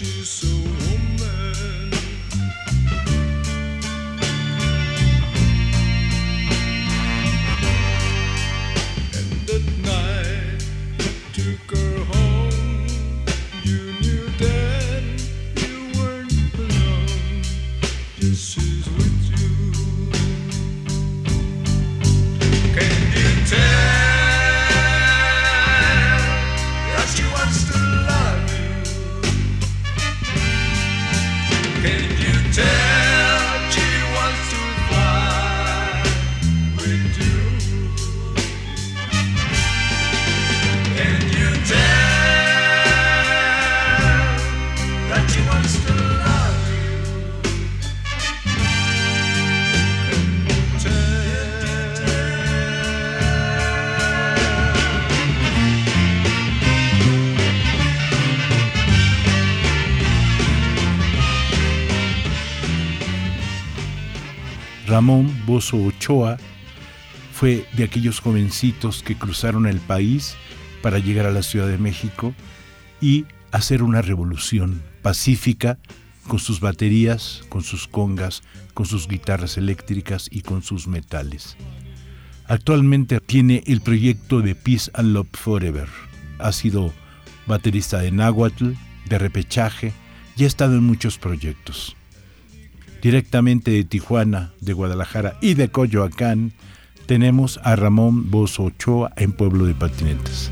you so Ramón Bozo Ochoa fue de aquellos jovencitos que cruzaron el país para llegar a la Ciudad de México y hacer una revolución pacífica con sus baterías, con sus congas, con sus guitarras eléctricas y con sus metales. Actualmente tiene el proyecto de Peace and Love Forever. Ha sido baterista de náhuatl, de repechaje y ha estado en muchos proyectos directamente de Tijuana, de Guadalajara y de Coyoacán, tenemos a Ramón Bozo Ochoa en Pueblo de Patinetas.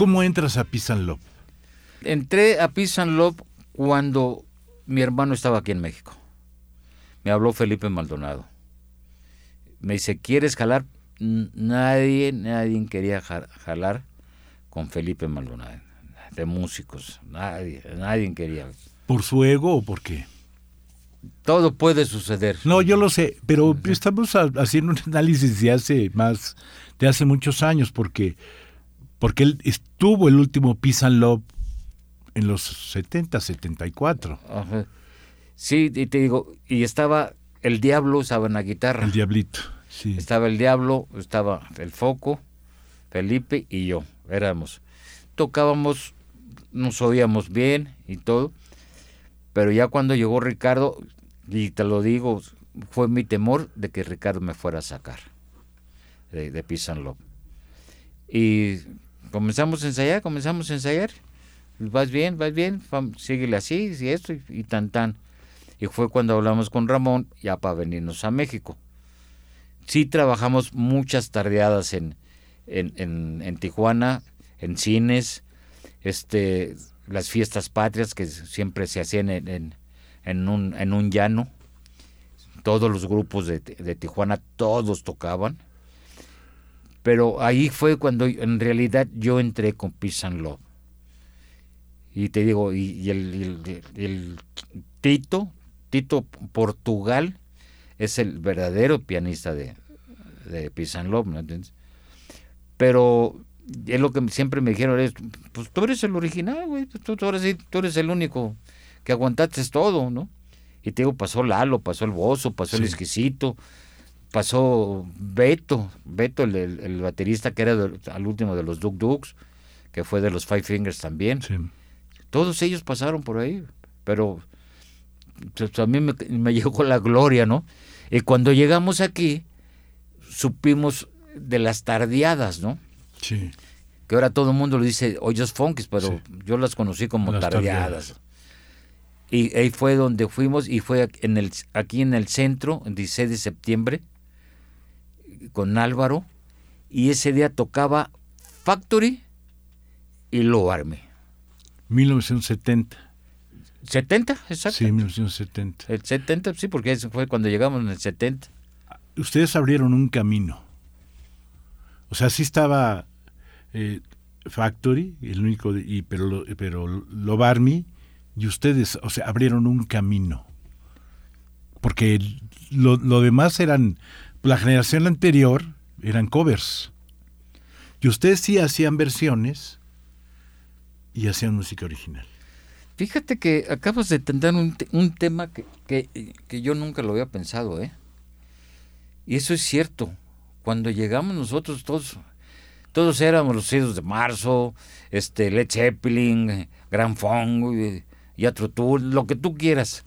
¿Cómo entras a Pisan Love? Entré a Pisan Love cuando mi hermano estaba aquí en México. Me habló Felipe Maldonado. Me dice, ¿quieres jalar? Nadie, nadie quería jalar con Felipe Maldonado. De músicos, nadie, nadie quería. ¿Por su ego o por qué? Todo puede suceder. No, yo lo sé, pero estamos haciendo un análisis de hace más, de hace muchos años, porque porque él estuvo el último Peace and Love en los 70, 74. Ajá. Sí, y te digo, y estaba el diablo, estaba en la guitarra. El diablito, sí. Estaba el diablo, estaba el foco, Felipe y yo, éramos. Tocábamos, nos oíamos bien y todo, pero ya cuando llegó Ricardo, y te lo digo, fue mi temor de que Ricardo me fuera a sacar de, de Peace and Love. Y comenzamos a ensayar, comenzamos a ensayar. Vas bien, vas bien, síguele así, y esto, y, tan tan. Y fue cuando hablamos con Ramón ya para venirnos a México. sí trabajamos muchas tardeadas en, en, en, en Tijuana, en cines, este, las fiestas patrias que siempre se hacían en, en, en un, en un llano. Todos los grupos de, de Tijuana, todos tocaban. Pero ahí fue cuando en realidad yo entré con Peace and Love. Y te digo, y, y el, y el- el Tito, Tito Portugal, es el verdadero pianista de, de Peace and Love, ¿no entiendes? Pero es lo que siempre me dijeron, es, pues tú eres el original, güey, tú, tú, sí, tú eres el único que aguantaste todo, ¿no? Y te digo, pasó Lalo, pasó el Bozo, pasó el. Exquisito, pasó Beto, Beto, el, el- el baterista que era de- al último de los Duk Duks, que fue de los Five Fingers también. Sí. Todos ellos pasaron por ahí, pero pues, a mí me, me llegó la gloria, ¿no? Y cuando llegamos aquí, supimos de las tardeadas, ¿no? Sí. Que ahora todo el mundo le dice hoyos funkis, pero Sí. yo las conocí como Las tardeadas. tardeadas. Y ahí fue donde fuimos, y fue en el, aquí en el centro, el 16 de septiembre, con Álvaro, y ese día tocaba Factory y Low Army. 1970. 70, exacto. Sí, 1970. El 70, sí, porque eso fue cuando llegamos en el 70. Ustedes abrieron un camino. O sea, sí estaba eh, Factory, el único, de- y, pero, lo- pero Love Army, y ustedes, o sea, abrieron un camino. Porque lo, lo demás eran, la generación anterior eran covers. Y ustedes sí hacían versiones y hacían música original. Fíjate que acabas de tender un, te- un tema que, que, que yo nunca lo había pensado, ¿eh? Y eso es cierto. Cuando llegamos nosotros todos, todos éramos los hijos de marzo, este, Led Zeppelin, eh, Gran Funk, y, y Atro Tool, lo que tú quieras.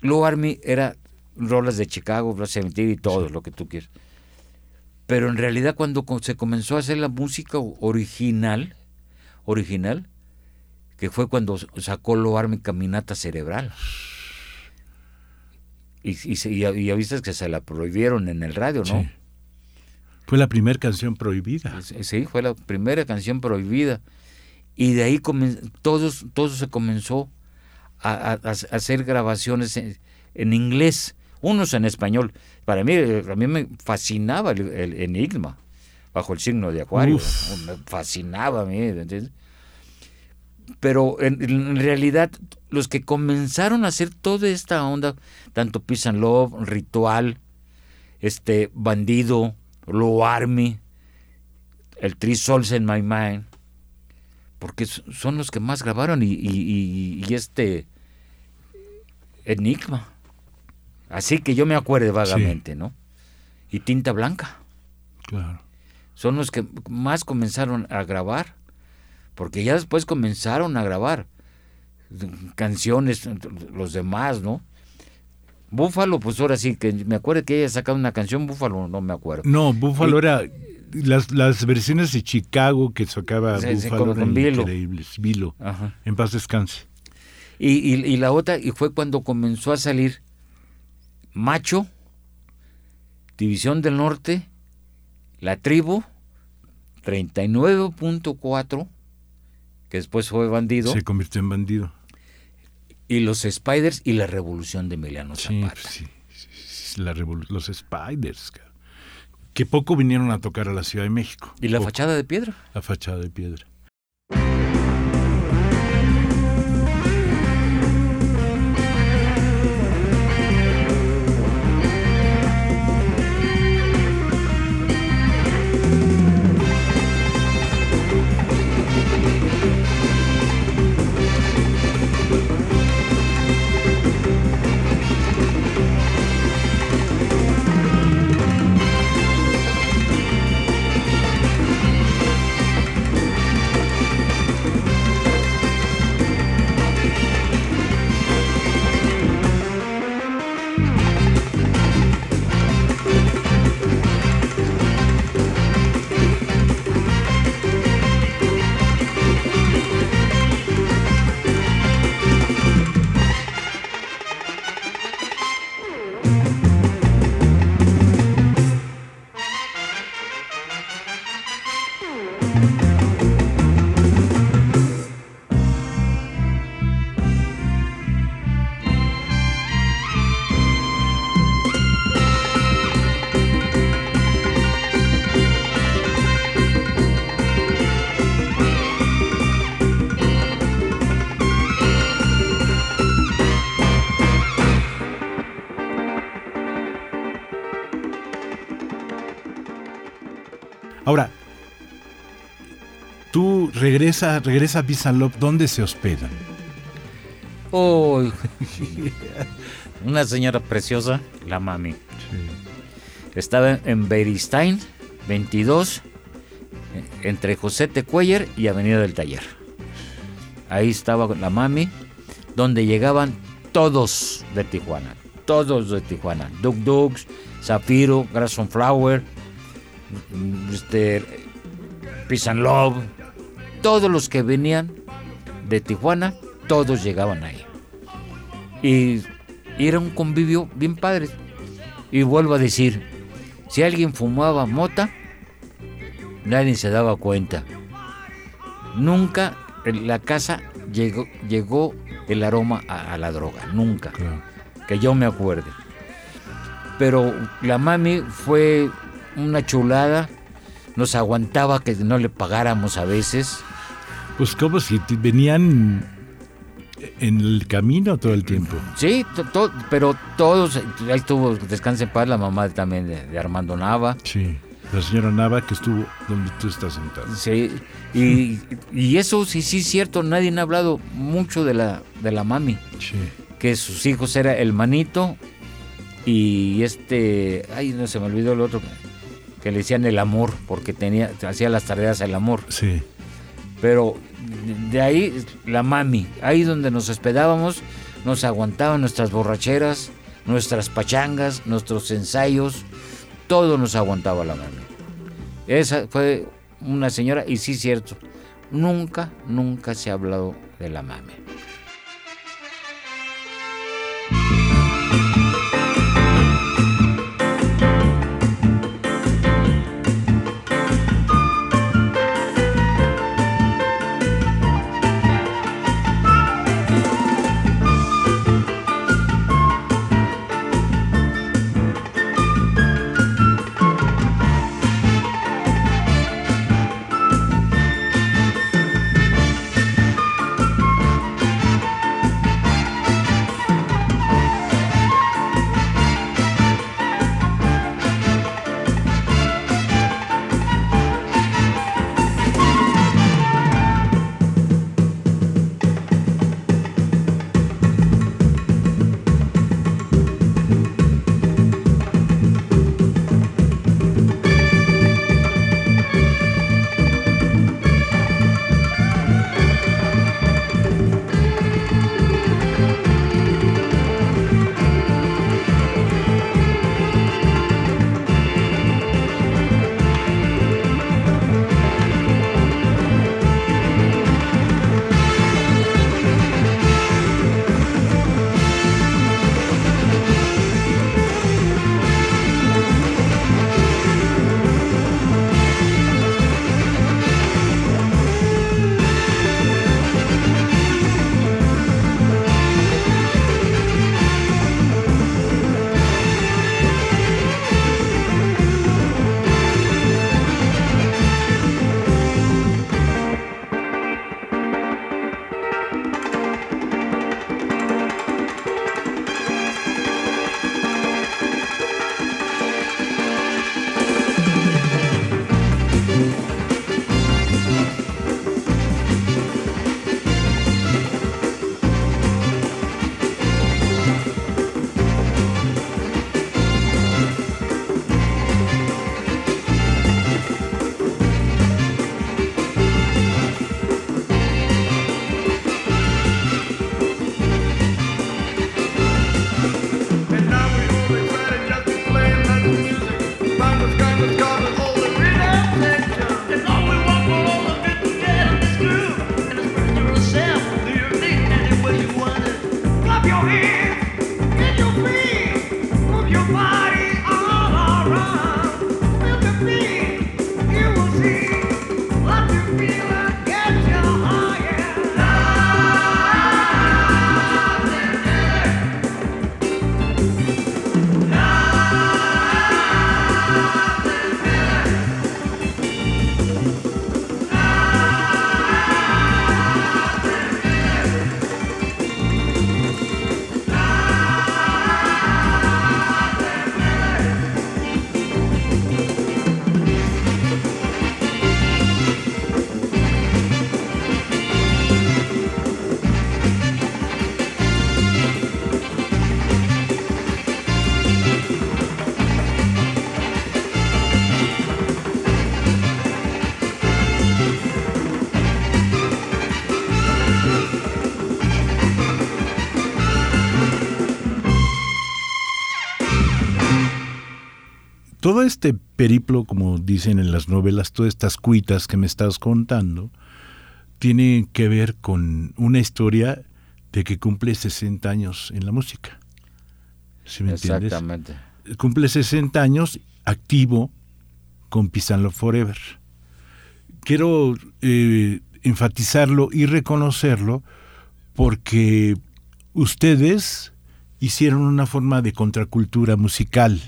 Low Army era rolas de Chicago, Seventeen y todo lo que tú quieras. Pero en realidad cuando se comenzó a hacer la música original, original, que fue cuando sacó Low Army Caminata Cerebral. Y, y, y ya- y ya viste que se la prohibieron en el radio, ¿no? Sí. Fue la primera canción prohibida. Sí, Sí, fue la primera canción prohibida. Y de ahí comen- todos, todo se comenzó a, a- a hacer grabaciones en, en inglés, unos en español. Para mí, eh, a mí me fascinaba el, el enigma, bajo el signo de Acuario. Uf. Me fascinaba a mí, ¿entiendes? Pero en, en realidad, los que comenzaron a hacer toda esta onda, tanto Peace and Love, Ritual, este Bandido, Low Army, el Three Souls in My Mind, porque son los que más grabaron y, y- y- y este Enigma. Así que yo me acuerdo vagamente, ¿no? Y Tinta Blanca. Claro. Son los que más comenzaron a grabar, porque ya después comenzaron a grabar canciones, los demás, ¿no? Búfalo, pues ahora sí, que me acuerdo que ella sacado una canción, Búfalo, no me acuerdo. No, Búfalo Y- era. Las, las versiones de Chicago que sacaba sí, Búfalo con- eran Vilo. increíbles. Vilo. Ajá. En paz descanse. Y, y- y la otra, y fue cuando comenzó a salir Macho, División del Norte, La Tribu, 39.4, que después fue Bandido, Se convirtió en bandido. y los Spiders y la Revolución de Emiliano Zapata. pues sí. sí, sí, la los Spiders. Que poco vinieron a tocar a la Ciudad de México. Y la Poco. fachada de piedra. La fachada de piedra. Regresa, regresa a Love, ¿dónde se hospedan? Oh, una señora preciosa, la mami. Estaba en Beristain, 22, entre José Tecuellar y Avenida del Taller. Ahí estaba la mami, donde llegaban todos de Tijuana, todos de Tijuana. Duk Dugs, Zafiro, Grasson Flower, este, Peace and Love, todos los que venían de Tijuana, todos llegaban ahí. Y, era un convivio bien padre. Y vuelvo a decir, si alguien fumaba mota, nadie se daba cuenta. Nunca en la casa llegó, llegó el aroma a, la droga, nunca. Que yo me acuerde. Pero la mami fue una chulada, nos aguantaba que no le pagáramos a veces. Pues como si venían en el camino todo el tiempo. Sí, pero todos, ahí estuvo, descanse en paz, la mamá también de, Armando Nava. Sí, la señora Nava que estuvo donde tú estás sentado. Sí, y, eso sí, sí es cierto, nadie ha hablado mucho de la, de la mami. Sí. Que sus hijos era el manito y este, ay, no se me olvidó el otro, que le decían el amor, porque tenía, hacía las tareas el amor. Sí. Pero de ahí la mami, ahí donde nos hospedábamos, nos aguantaban nuestras borracheras, nuestras pachangas, nuestros ensayos, todo nos aguantaba la mami. Esa fue una señora, y sí cierto, nunca, nunca se ha hablado de la mami. Todo este periplo, como dicen en las novelas, todas estas cuitas que me estás contando, tiene que ver con una historia de que cumple 60 años en la música. ¿Sí me Exactamente. Cumple 60 años activo con Pisanlo Forever. Quiero eh, enfatizarlo y reconocerlo porque ustedes hicieron una forma de contracultura musical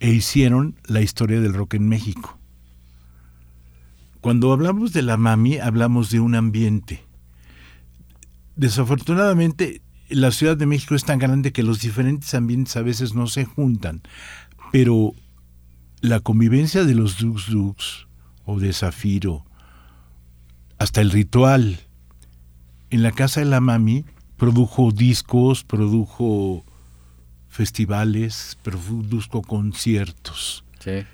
e hicieron la historia del rock en México. Cuando hablamos de la mami, hablamos de un ambiente. Desafortunadamente, la Ciudad de México es tan grande que los diferentes ambientes a veces no se juntan, pero la convivencia de los Dux Dux o de Zafiro, hasta el ritual en la casa de la mami, produjo discos, produjo festivales, produjo conciertos. Sí.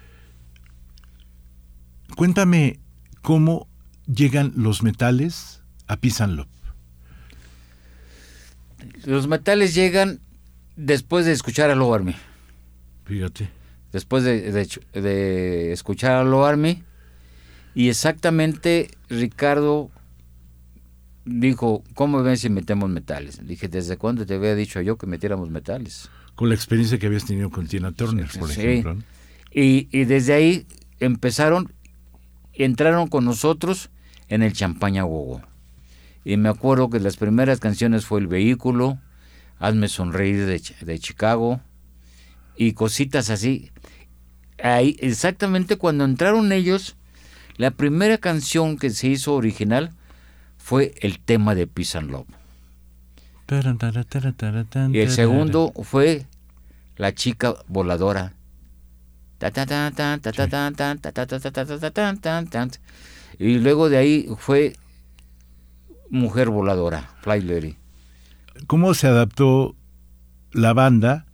Cuéntame cómo llegan los metales a Pisanlop. Los metales llegan después de escuchar a Low Army. Fíjate. Después de, de, de escuchar a Low Army. Y exactamente Ricardo dijo, ¿cómo ven si metemos metales? Dije, ¿desde cuándo te había dicho yo que metiéramos metales? Con la experiencia que habías tenido con Tina Turner, por Sí. ejemplo. Y, y desde ahí empezaron, entraron con nosotros en el Champaña Gogo. Y me acuerdo que las primeras canciones fue El Vehículo, Hazme Sonreír de, de Chicago y cositas así. Ahí, exactamente cuando entraron ellos, la primera canción que se hizo original fue el tema de Peace and Love. Y el segundo fue La chica voladora. Y luego de ahí fue Mujer voladora, Fly Lady. ¿Cómo se adaptó la banda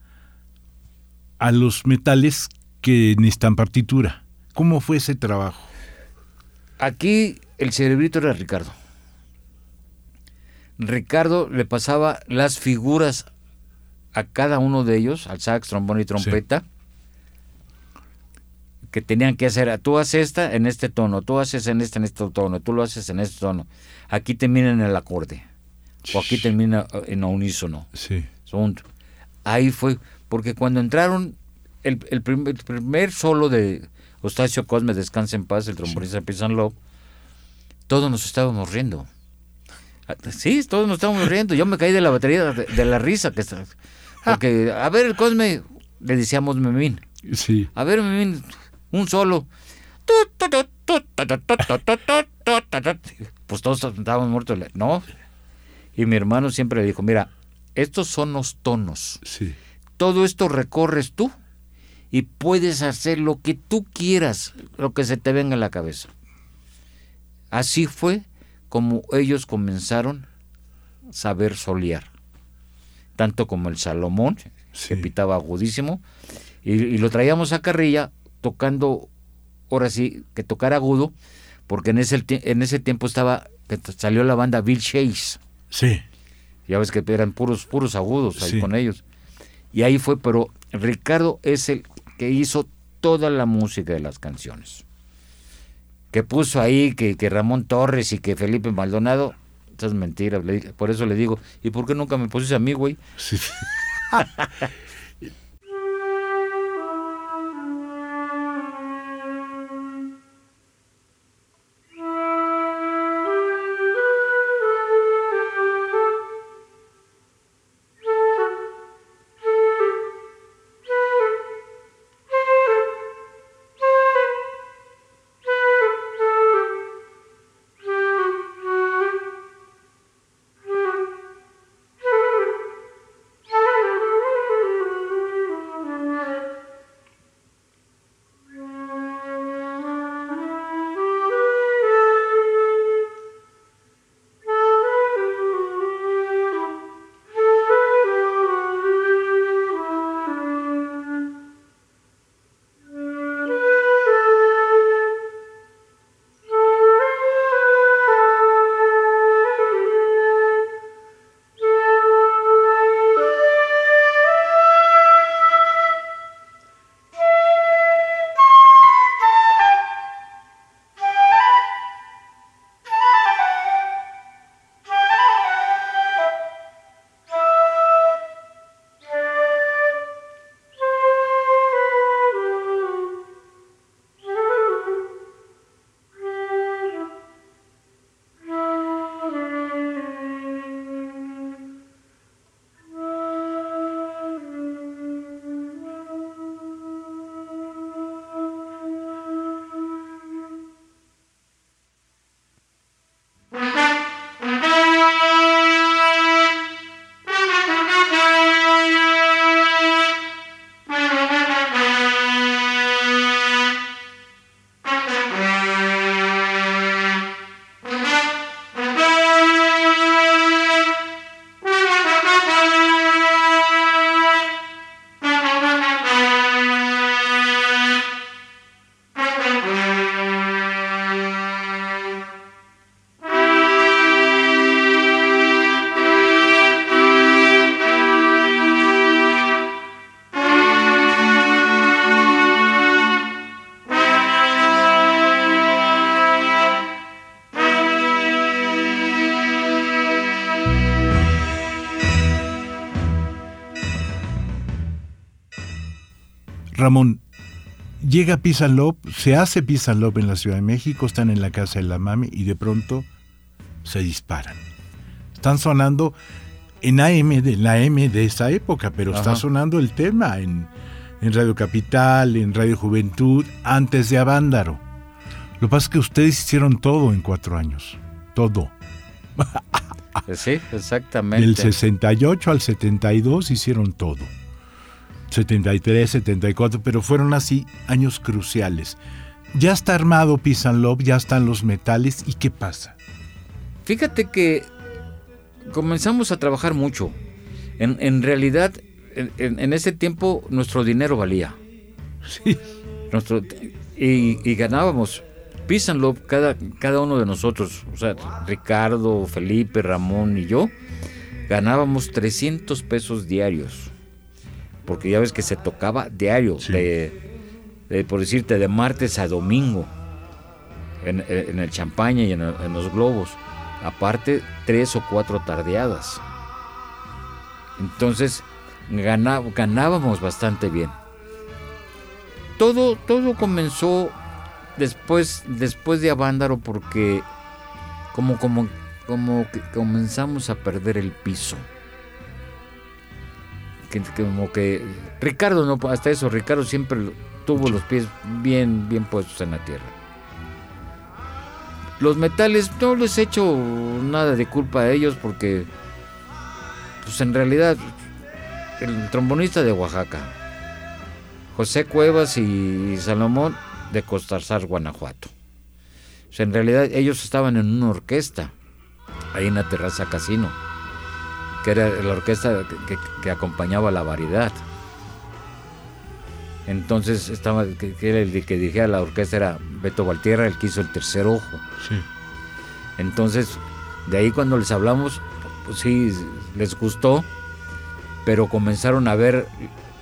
a los metales que necesitan partitura? ¿Cómo fue ese trabajo? Aquí el cerebrito era Ricardo. Ricardo le pasaba las figuras a cada uno de ellos, al sax, trombón y trompeta, que tenían que hacer, tú haces esta en este tono, tú haces en este en este tono, tú lo haces en este tono. Aquí termina en el acorde, o aquí termina eh, en unísono. Sí. Son- Ahí fue, porque cuando entraron, el, el prim- el primer solo de Eustacio Cosme, Descansa en Paz, el trombonista and Love, todos nos estábamos riendo. Ah, Sí, todos nos estábamos riendo. Yo me caí de la batería de, de la risa que está. Porque, a ver, Cosme, le decíamos Memín. Sí. A ver, Memín, un solo. Pues todos estábamos muertos. No. Y mi hermano siempre le dijo, mira, estos son los tonos. Sí. Todo esto recorres tú y puedes hacer lo que tú quieras, lo que se te venga a la cabeza. Así fue como ellos comenzaron a saber solear. Tanto como el Salomón, Sí. que pitaba agudísimo, y, y lo traíamos a carrilla tocando, ahora sí, que tocar agudo, porque en ese, en ese tiempo estaba, que salió la banda Bill Chase. Sí. Ya ves que eran puros, puros agudos ahí Sí. con ellos. Y ahí fue, pero Ricardo es el que hizo toda la música de las canciones. Que puso ahí que, que Ramón Torres y que Felipe Maldonado. Eso es mentira. le dije- por eso le digo, ¿y por qué nunca me pusiste a mí, güey? Sí. Ramón, llega Love, se hace Love en la Ciudad de México, están en la casa de la mami y de pronto se disparan. Están sonando en AM, de la AM de esa época, pero está sonando el tema en, en Radio Capital, en Radio Juventud, antes de Avándaro. Lo que pasa es que ustedes hicieron todo en cuatro años. Todo. Sí, exactamente. Del 68 al 72 hicieron todo. 73, 74, pero fueron así años cruciales. Ya está armado Peace and Love, ya están los metales, ¿y qué pasa? Fíjate que comenzamos a trabajar mucho. En, en realidad, en, en- en ese tiempo nuestro dinero valía. Sí. Nuestro, y, y ganábamos. Peace and Love, cada, cada uno de nosotros, o sea, Ricardo, Felipe, Ramón y yo, ganábamos 300 pesos diarios. Porque ya ves que se tocaba diario, Sí. de, de, por decirte, de martes a domingo, en, en el champaña y en, los globos. Aparte, tres o cuatro tardeadas. Entonces, ganábamos bastante bien todo, todo comenzó después, después de Avándaro porque como, como, como que comenzamos a perder el piso. Que, que como que Ricardo no hasta eso Ricardo siempre tuvo los pies bien bien puestos en la tierra. Los metales no les echo nada de culpa a ellos porque pues en realidad el trombonista de Oaxaca José Cuevas y Salomón de Costarzar, Guanajuato. O sea, en realidad ellos estaban en una orquesta, ahí en la terraza casino, que era la orquesta que, acompañaba la variedad. Entonces estaba, que, que el que dirigía la orquesta era Beto Valtierra, el que hizo el tercer ojo. Sí. Entonces, de ahí cuando les hablamos, pues sí, les gustó, pero comenzaron a ver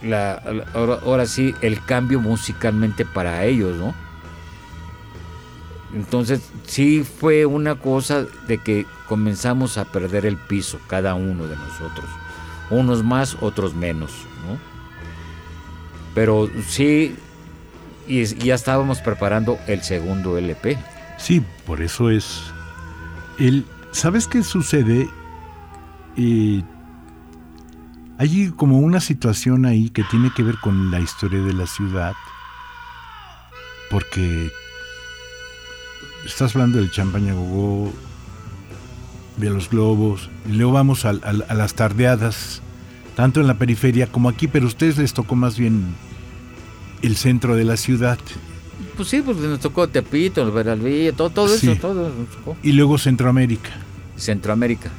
la, la- ahora, ahora sí el cambio musicalmente para ellos, ¿no? Entonces, sí fue una cosa de que comenzamos a perder el piso, cada uno de nosotros. Unos más, otros menos, ¿no? Pero sí, y, ya estábamos preparando el segundo LP. Sí, por eso es. ¿Sabes qué sucede? Eh, hay como una situación ahí que tiene que ver con la historia de la ciudad. Porque estás hablando del champaña gogó, de los globos, y luego vamos a las tardeadas, tanto en la periferia como aquí, pero a ustedes les tocó más bien el centro de la ciudad. Pues sí, pues nos tocó Tepito, el Veralvilla, todo, todo Sí. eso, todo nos tocó. Y luego Centroamérica. Centroamérica.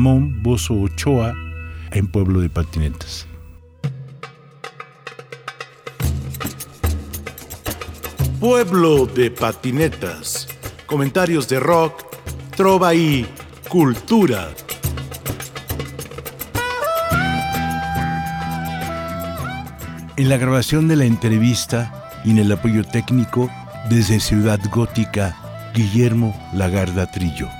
Ramón Bozo Ochoa en Pueblo de Patinetas. Pueblo de Patinetas. Comentarios de rock, trova y cultura. En la grabación de la entrevista y en el apoyo técnico desde Ciudad Gótica, Guillermo Lagarda Trillo.